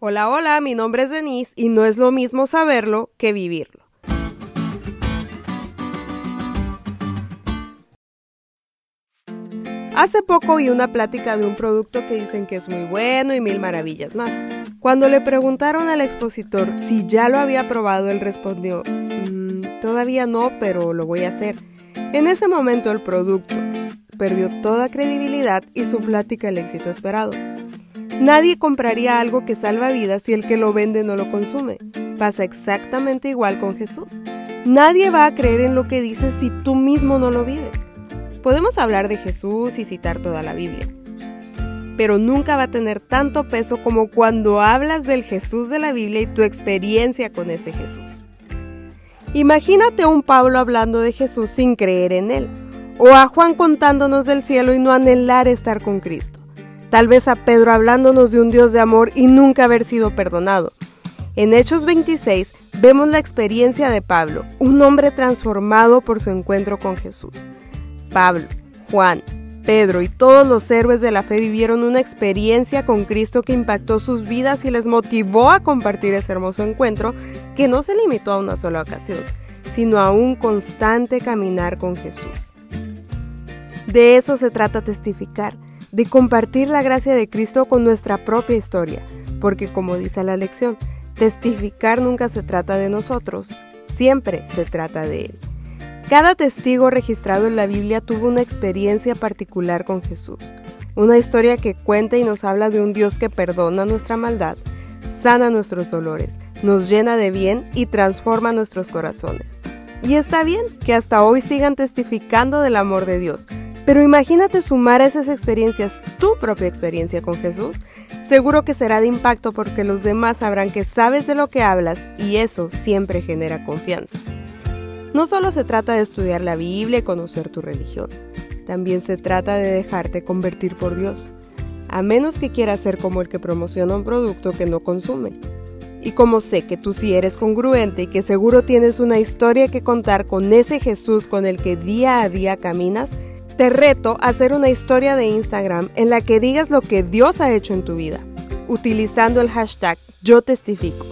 Hola, hola, mi nombre es Denise y no es lo mismo saberlo que vivirlo. Hace poco oí una plática de un producto que dicen que es muy bueno y mil maravillas más. Cuando le preguntaron al expositor si ya lo había probado, él respondió, "Mm, todavía no, pero lo voy a hacer. En ese momento el producto perdió toda credibilidad y su plática el éxito esperado. Nadie compraría algo que salva vidas si el que lo vende no lo consume. Pasa exactamente igual con Jesús. Nadie va a creer en lo que dices si tú mismo no lo vives. Podemos hablar de Jesús y citar toda la Biblia, pero nunca va a tener tanto peso como cuando hablas del Jesús de la Biblia y tu experiencia con ese Jesús. Imagínate a un Pablo hablando de Jesús sin creer en él, o a Juan contándonos del cielo y no anhelar estar con Cristo. Tal vez a Pedro hablándonos de un Dios de amor y nunca haber sido perdonado. En Hechos 26 vemos la experiencia de Pablo, un hombre transformado por su encuentro con Jesús. Pablo, Juan, Pedro y todos los héroes de la fe vivieron una experiencia con Cristo que impactó sus vidas y les motivó a compartir ese hermoso encuentro que no se limitó a una sola ocasión, sino a un constante caminar con Jesús. De eso se trata testificar de compartir la gracia de Cristo con nuestra propia historia, porque como dice la lección, testificar nunca se trata de nosotros, siempre se trata de Él. Cada testigo registrado en la Biblia tuvo una experiencia particular con Jesús, una historia que cuenta y nos habla de un Dios que perdona nuestra maldad, sana nuestros dolores, nos llena de bien y transforma nuestros corazones. Y está bien que hasta hoy sigan testificando del amor de Dios, pero imagínate sumar a esas experiencias tu propia experiencia con Jesús. Seguro que será de impacto porque los demás sabrán que sabes de lo que hablas y eso siempre genera confianza. No solo se trata de estudiar la Biblia y conocer tu religión, también se trata de dejarte convertir por Dios, a menos que quieras ser como el que promociona un producto que no consume. Y como sé que tú sí eres congruente y que seguro tienes una historia que contar con ese Jesús con el que día a día caminas, te reto a hacer una historia de Instagram en la que digas lo que Dios ha hecho en tu vida, utilizando el hashtag yo testifico.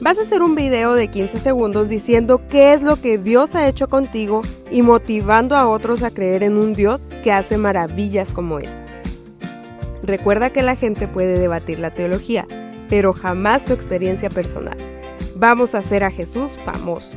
Vas a hacer un video de 15 segundos diciendo qué es lo que Dios ha hecho contigo y motivando a otros a creer en un Dios que hace maravillas como esa. Recuerda que la gente puede debatir la teología, pero jamás tu experiencia personal. Vamos a hacer a Jesús famoso.